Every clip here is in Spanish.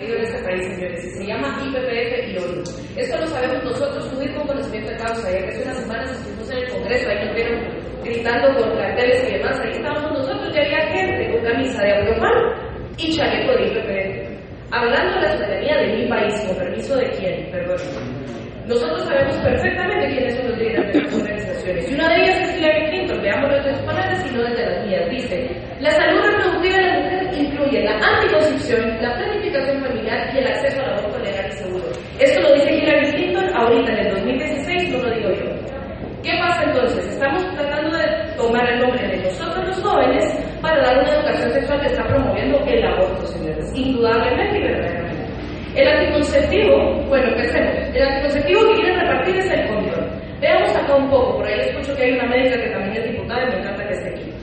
en este país, señores, se llama IPPF y ONU. Esto lo sabemos nosotros, subir con conocimiento de causa, ya que hace unas semanas estuvimos en el Congreso, ahí nos vieron gritando con carteles y demás, ahí estábamos nosotros, ya había gente con camisa de abromán y chaleco de IPPF, hablando de la ciudadanía de mi país, con permiso de quién, perdón. Nosotros sabemos perfectamente quiénes son los líderes de las organizaciones, y una de ellas es Hillary Clinton, veamos desde sus palabras y no desde las mías, dice, la salud reproductiva de la mujer incluye la anticoncepción, la planificación y el acceso al aborto legal y seguro. Esto lo dice Hillary Clinton ahorita en el 2016, no lo digo yo. ¿Qué pasa entonces? Estamos tratando de tomar el nombre de nosotros los jóvenes para dar una educación sexual que está promoviendo el aborto, señores, indudablemente y verdaderamente. El anticonceptivo, bueno, ¿qué hacemos? El anticonceptivo que quieren repartir es el condón. Veamos acá un poco, por ahí escucho que hay una médica que también es diputada y me encanta que esté aquí.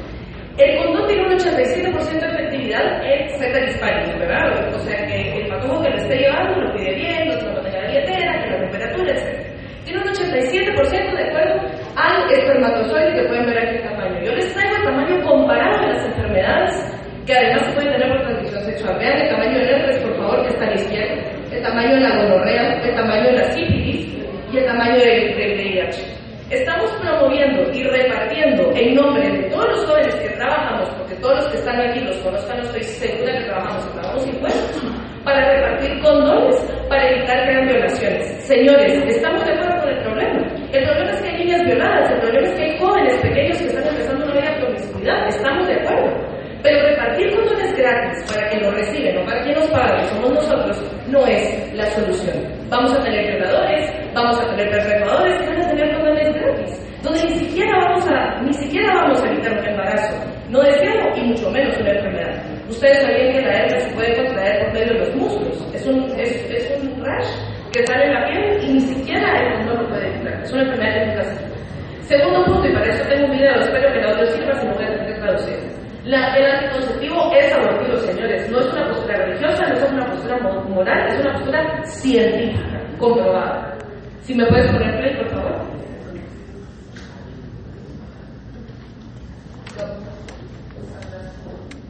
El condón tiene un 87% de efectividad en fetal hispánico, ¿verdad? O sea que el patojo que lo esté llevando lo pide bien, no toma la billetera, que la temperatura, etc. Tiene un 87% de acuerdo al espermatozoide que pueden ver aquí el tamaño. Yo les traigo el tamaño comparado de las enfermedades que además se pueden tener por transmisión sexual. Vean el tamaño del herpes, por favor, que está a la izquierda, el tamaño de la gonorrea, el tamaño de la sífilis y el tamaño del VIH. Estamos promoviendo y repartiendo en nombre de todos los jóvenes que trabajamos, porque todos los que están aquí los conozcan, estoy segura que trabajamos y pagamos impuestos, para repartir condones para evitar que violaciones. Señores, estamos de acuerdo con el problema. El problema es que hay niñas violadas, el problema es que hay jóvenes pequeños que están empezando una vida promiscuidad. Estamos de acuerdo. Pero repartir condones gratis para quien lo reciben o para quien los paga, que somos nosotros, no es la solución. Vamos a tener violadores, vamos a tener perpetradores, y van a tener condones gratis, donde ni siquiera vamos a, ni siquiera vamos a evitar un embarazo, no deseado y mucho menos una enfermedad. Ustedes sabían que la herpes se puede contraer por medio de los músculos, es un, es, es un rash que sale en la piel y ni siquiera el condón lo puede evitar, es una enfermedad se Segundo punto, y para eso tengo un video, espero que el audio sirva si no voy a tener que traducir. La, el anticonceptivo es abortivo, señores. No es una postura religiosa, no es una postura moral, es una postura científica, comprobada. Si me puedes poner play, por favor.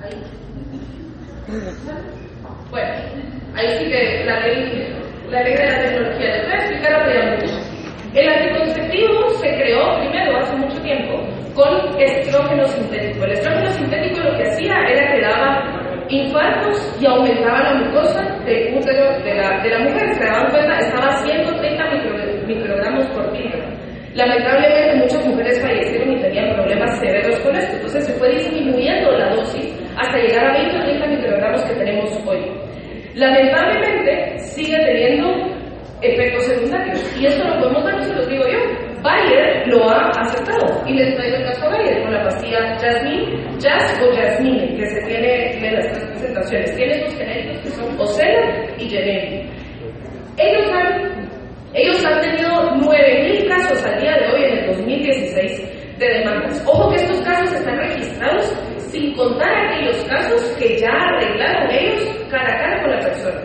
Ahí. Bueno, ahí sí que la ley, la ley de la tecnología. Les voy a explicar rápidamente. El anticonceptivo se creó primero hace mucho tiempo con estrógeno sintético. El estrógeno sintético lo que hacía era que daba infartos y aumentaba la mucosa del útero de la, de la mujer. Se daban cuenta, estaba a 130 micro, microgramos por kilo. Lamentablemente muchas mujeres fallecieron y tenían problemas severos con esto. Entonces se fue disminuyendo la dosis hasta llegar a 20 o 30 microgramos que hoy. Lamentablemente sigue teniendo efectos secundarios. Y esto lo podemos ver, se los digo yo. Bayer lo ha aceptado. Y les traigo el caso Bayer con la pastilla Jasmine, Jazz o Jasmine, que se tiene en las presentaciones. Tiene dos genéricos que son Ocena y Generi. Ellos han, ellos han tenido 9.000 casos al día de hoy, en el 2016, de demandas. Ojo que estos casos están registrados sin contar aquellos casos que ya arreglaron ellos cara a cara con la persona.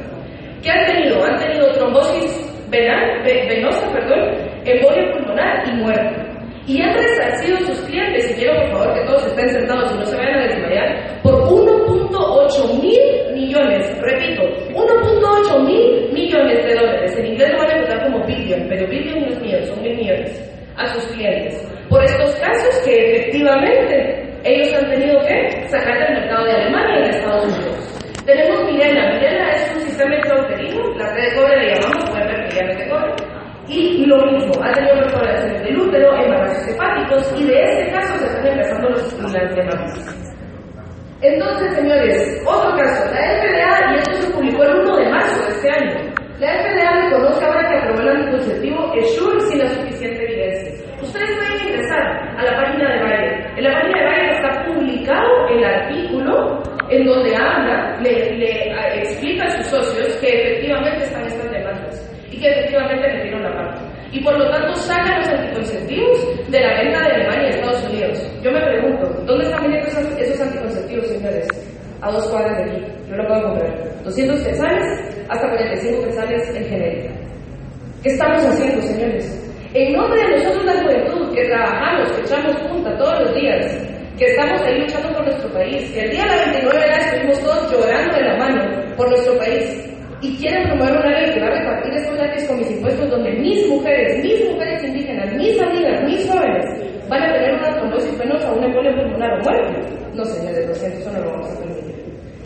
¿Qué han tenido? Han tenido trombosis venal, venosa, perdón, embolia pulmonar y muerte. Y han resarcido sus clientes, y quiero por favor que todos estén sentados y no se vayan a desmayar, por 1.8 mil millones, repito, 1.8 mil millones de dólares. En inglés lo van a encontrar como billion, pero billion no es millones, son mil millones a sus clientes. Por estos casos que efectivamente ellos han tenido que sacar del mercado de Alemania y de Estados Unidos. Tenemos Mirena. Mirena es un sistema intrauterino, la red de cobre le llamamos, pueden ver que ya cobre. Y lo mismo, ha tenido perforaciones del útero, embarazos hepáticos, y de este caso se están empezando los estimulantes Entonces, señores, otro caso, la FDA, y esto se publicó el 1 de marzo de este año, la FDA reconoce ahora que aprobó el anticonceptivo Essure sin la suficiente evidencia. Ustedes pueden ingresar a la página de Bayer. En la página de Bayer está publicado el artículo en donde habla, le, explica a sus socios que efectivamente están estas demandas y que efectivamente metieron la parte. Y por lo tanto sacan los anticonceptivos de la venta de Alemania y Estados Unidos. Yo me pregunto, ¿dónde están vendiendo esos, esos anticonceptivos, señores? A dos cuadras de aquí. Yo lo puedo comprar. 200 pesales hasta 45 pesales en genérica. ¿Qué estamos haciendo, señores? En nombre de nosotros la juventud, que trabajamos, que echamos punta todos los días, que estamos ahí luchando por nuestro país, que el día de la 29 de estuvimos todos llorando de la mano por nuestro país. y quieren promover una ley que va a repartir estos gratis con mis impuestos donde mis mujeres, mis mujeres indígenas, mis amigas, mis jóvenes van a tener una trombosis penosa, una embolia pulmonar o muerte. No, señores, lo siento, eso no lo vamos a permitir.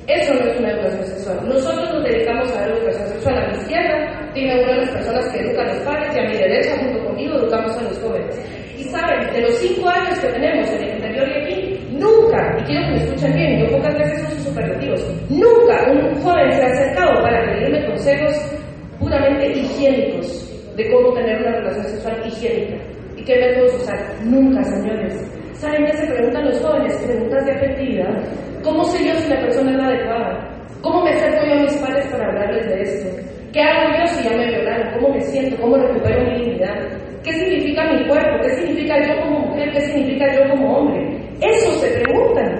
Eso no es una educación sexual. Nosotros nos dedicamos a la educación sexual. A mi izquierda tiene una de las personas que educan a los padres y a mi derecha, junto conmigo, educamos a los jóvenes. Y saben, de los cinco años que tenemos en el interior y aquí, nunca, y quiero que me escuchen bien, yo pocas veces uso superlativos, nunca un joven se ha acercado para pedirme consejos puramente higiénicos de cómo tener una relación sexual higiénica. ¿Y qué métodos usar? Nunca, señores. ¿Saben qué se preguntan los jóvenes? Preguntas de afectividad. ¿Cómo sé yo si la persona es la adecuada? ¿Cómo me acerco yo a mis padres para hablarles de esto? ¿Qué hago yo si ya me violaron? ¿Cómo me siento? ¿Cómo recupero mi dignidad? ¿Qué significa mi cuerpo? ¿Qué significa yo como mujer? ¿Qué significa yo como hombre? Eso se preguntan.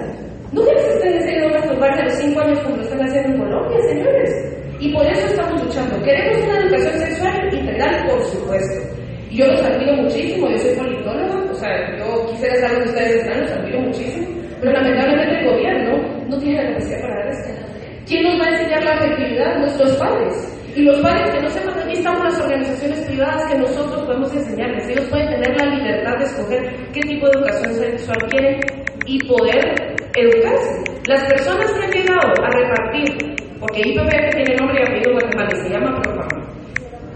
No les estén enseñando a masturbarse a los 5 años como lo están haciendo en Colombia, señores. Y por eso estamos luchando. Queremos una educación sexual integral, por supuesto. Y yo los admiro muchísimo, yo soy politóloga, o sea, yo quisiera saber dónde ustedes están, los admiro muchísimo, pero lamentablemente el gobierno no tiene la capacidad para dar esto. ¿Quién nos va a enseñar la afectividad? Nuestros padres. Y los padres que no sepan, aquí estamos las organizaciones privadas que nosotros podemos enseñarles. Ellos pueden tener la libertad de escoger qué tipo de educación sexual quieren y poder educarse. Las personas que han llegado a repartir, porque IPPF tiene nombre y apellido guatemala, se llama Profam.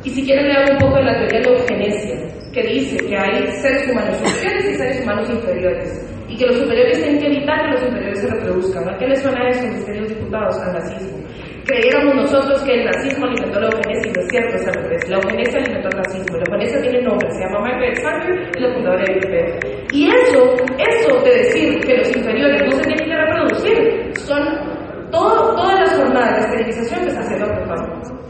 Y si quieren le hago un poco de la teoría de la eugenesia, que dice que hay seres humanos superiores y seres humanos inferiores. Y que los superiores tienen que evitar que los inferiores se reproduzcan. ¿A qué les suena eso, mis queridos diputados? Al nazismo. Creyéramos nosotros que el nazismo alimentó la eugenesia y no es cierto, es al revés. La eugenesia alimentó el nazismo. La eugenesia tiene nombre, se llama Margaret Sanger la fundadora de IPPF. Y eso, eso de decir que los inferiores no se tienen que reproducir, son todas las jornadas de esterilización que está haciendo el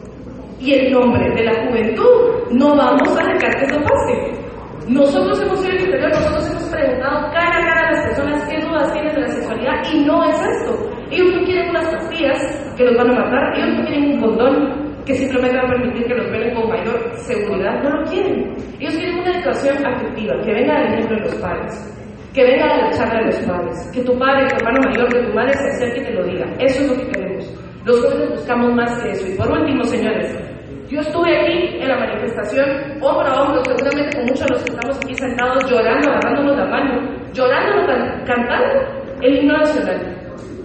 y el nombre de la juventud, no vamos a dejar que eso pase. Nosotros hemos sido el inferior, nosotros hemos preguntado cara a cara a las personas qué dudas tienen de la sexualidad y no es esto. Unas pastillas que los van a matar, ellos no quieren un condón que simplemente va a permitir que los vean con mayor seguridad, no lo quieren. Ellos quieren una educación afectiva, que venga del ejemplo de los padres, que venga de la charla de los padres, que tu padre, tu hermano mayor, que tu madre se acerque y te lo diga. Eso es lo que queremos. Los jóvenes buscamos más que eso. Y por último, señores, yo estuve aquí en la manifestación, hombro a hombro, seguramente con muchos de los que estamos aquí sentados, llorando, agarrándonos la mano, llorando, cantando el himno nacional.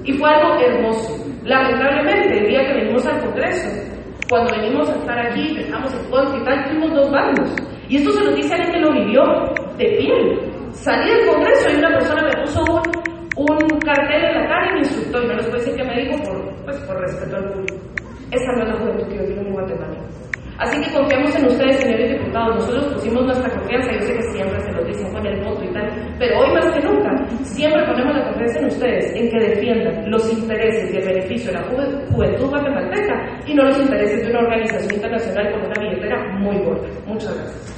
Y fue algo hermoso. Lamentablemente, el día que venimos al Congreso, cuando venimos a estar aquí, que estamos en contra y tal, tuvimos dos bandos. Y esto se lo dice a alguien que lo vivió de piel. Salí del Congreso y una persona me puso un, un cartel en la cara y me insultó. Y no les puedo decir qué me dijo por, pues, por respeto al público. Esa no es la juventud que yo quiero en Guatemala. Así que confiamos en ustedes, señores diputados. Nosotros pusimos nuestra confianza, yo sé que siempre se lo dicen con el voto y tal, pero hoy más que nunca, siempre ponemos la confianza en ustedes, en que defiendan los intereses y el beneficio de la juventud guatemalteca y no los intereses de una organización internacional con una billetera muy gorda. Muchas gracias.